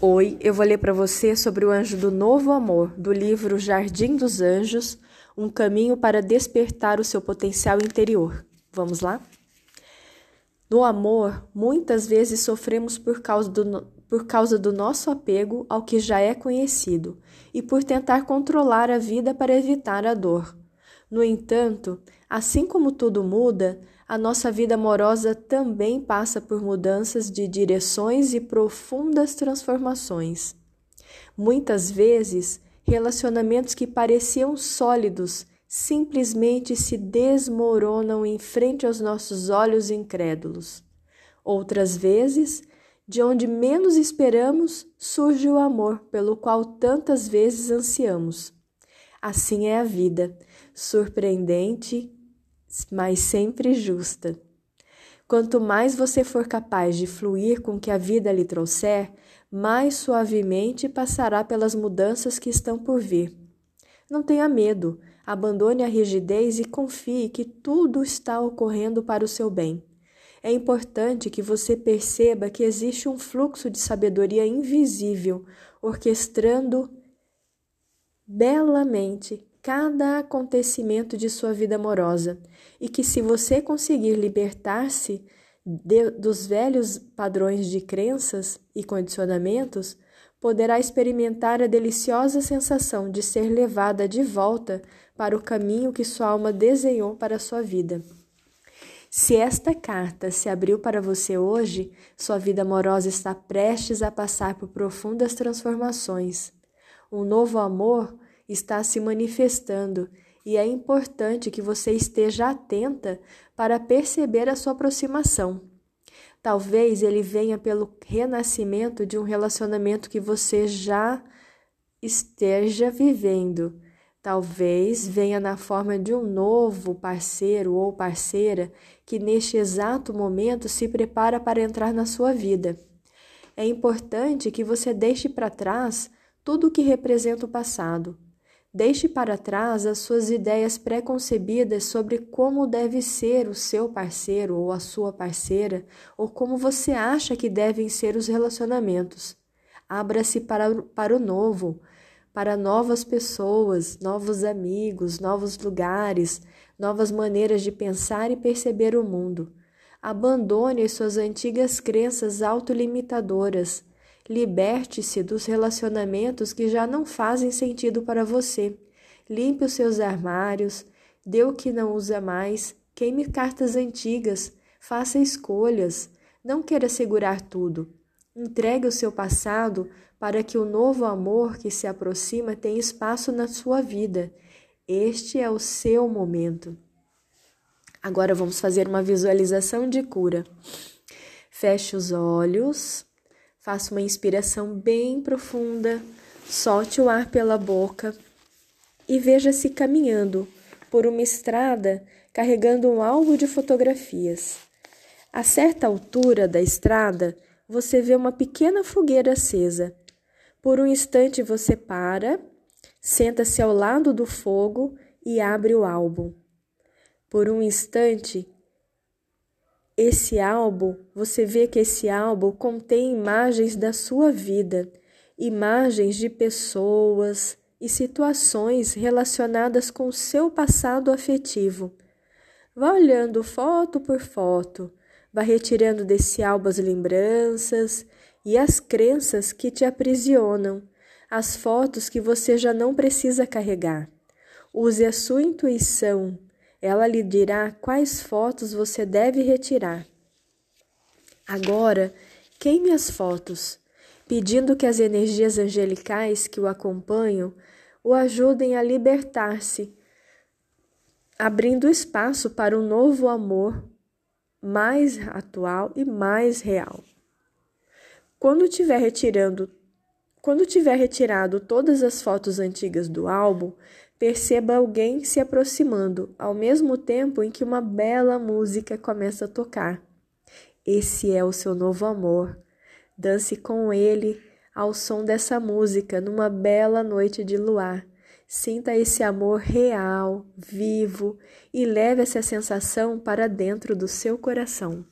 Oi, eu vou ler para você sobre o anjo do novo amor, do livro Jardim dos Anjos, um caminho para despertar o seu potencial interior. Vamos lá? No amor, muitas vezes sofremos por causa do, por causa do nosso apego ao que já é conhecido e por tentar controlar a vida para evitar a dor. No entanto, assim como tudo muda, a nossa vida amorosa também passa por mudanças de direções e profundas transformações. Muitas vezes, relacionamentos que pareciam sólidos simplesmente se desmoronam em frente aos nossos olhos incrédulos. Outras vezes, de onde menos esperamos, surge o amor pelo qual tantas vezes ansiamos. Assim é a vida, surpreendente mas sempre justa. Quanto mais você for capaz de fluir com o que a vida lhe trouxer, mais suavemente passará pelas mudanças que estão por vir. Não tenha medo, abandone a rigidez e confie que tudo está ocorrendo para o seu bem. É importante que você perceba que existe um fluxo de sabedoria invisível orquestrando belamente cada acontecimento de sua vida amorosa e que, se você conseguir libertar-se dos velhos padrões de crenças e condicionamentos, poderá experimentar a deliciosa sensação de ser levada de volta para o caminho que sua alma desenhou para a sua vida. Se esta carta se abriu para você hoje, sua vida amorosa está prestes a passar por profundas transformações. Um novo amor está se manifestando e é importante que você esteja atenta para perceber a sua aproximação. Talvez ele venha pelo renascimento de um relacionamento que você já esteja vivendo. Talvez venha na forma de um novo parceiro ou parceira que neste exato momento se prepara para entrar na sua vida. É importante que você deixe para trás tudo o que representa o passado Deixe para trás as suas ideias preconcebidas sobre como deve ser o seu parceiro ou a sua parceira, ou como você acha que devem ser os relacionamentos. Abra-se para, para o novo, para novas pessoas, novos amigos, novos lugares, novas maneiras de pensar e perceber o mundo. Abandone as suas antigas crenças autolimitadoras Liberte-se dos relacionamentos que já não fazem sentido para você. Limpe os seus armários, dê o que não usa mais, queime cartas antigas, faça escolhas. Não queira segurar tudo. Entregue o seu passado para que o novo amor que se aproxima tenha espaço na sua vida. Este é o seu momento. Agora vamos fazer uma visualização de cura. Feche os olhos. Faça uma inspiração bem profunda, solte o ar pela boca e veja-se caminhando por uma estrada carregando um álbum de fotografias. A certa altura da estrada, você vê uma pequena fogueira acesa. Por um instante você para, senta-se ao lado do fogo e abre o álbum. Por um instante, esse álbum, você vê que esse álbum contém imagens da sua vida, imagens de pessoas e situações relacionadas com o seu passado afetivo. Vá olhando foto por foto, vá retirando desse álbum as lembranças e as crenças que te aprisionam, as fotos que você já não precisa carregar. Use a sua intuição ela lhe dirá quais fotos você deve retirar. Agora, queime as fotos, pedindo que as energias angelicais que o acompanham o ajudem a libertar-se, abrindo espaço para um novo amor mais atual e mais real. Quando tiver retirando quando tiver retirado todas as fotos antigas do álbum, perceba alguém se aproximando, ao mesmo tempo em que uma bela música começa a tocar. Esse é o seu novo amor. Dance com ele ao som dessa música numa bela noite de luar. Sinta esse amor real, vivo e leve essa sensação para dentro do seu coração.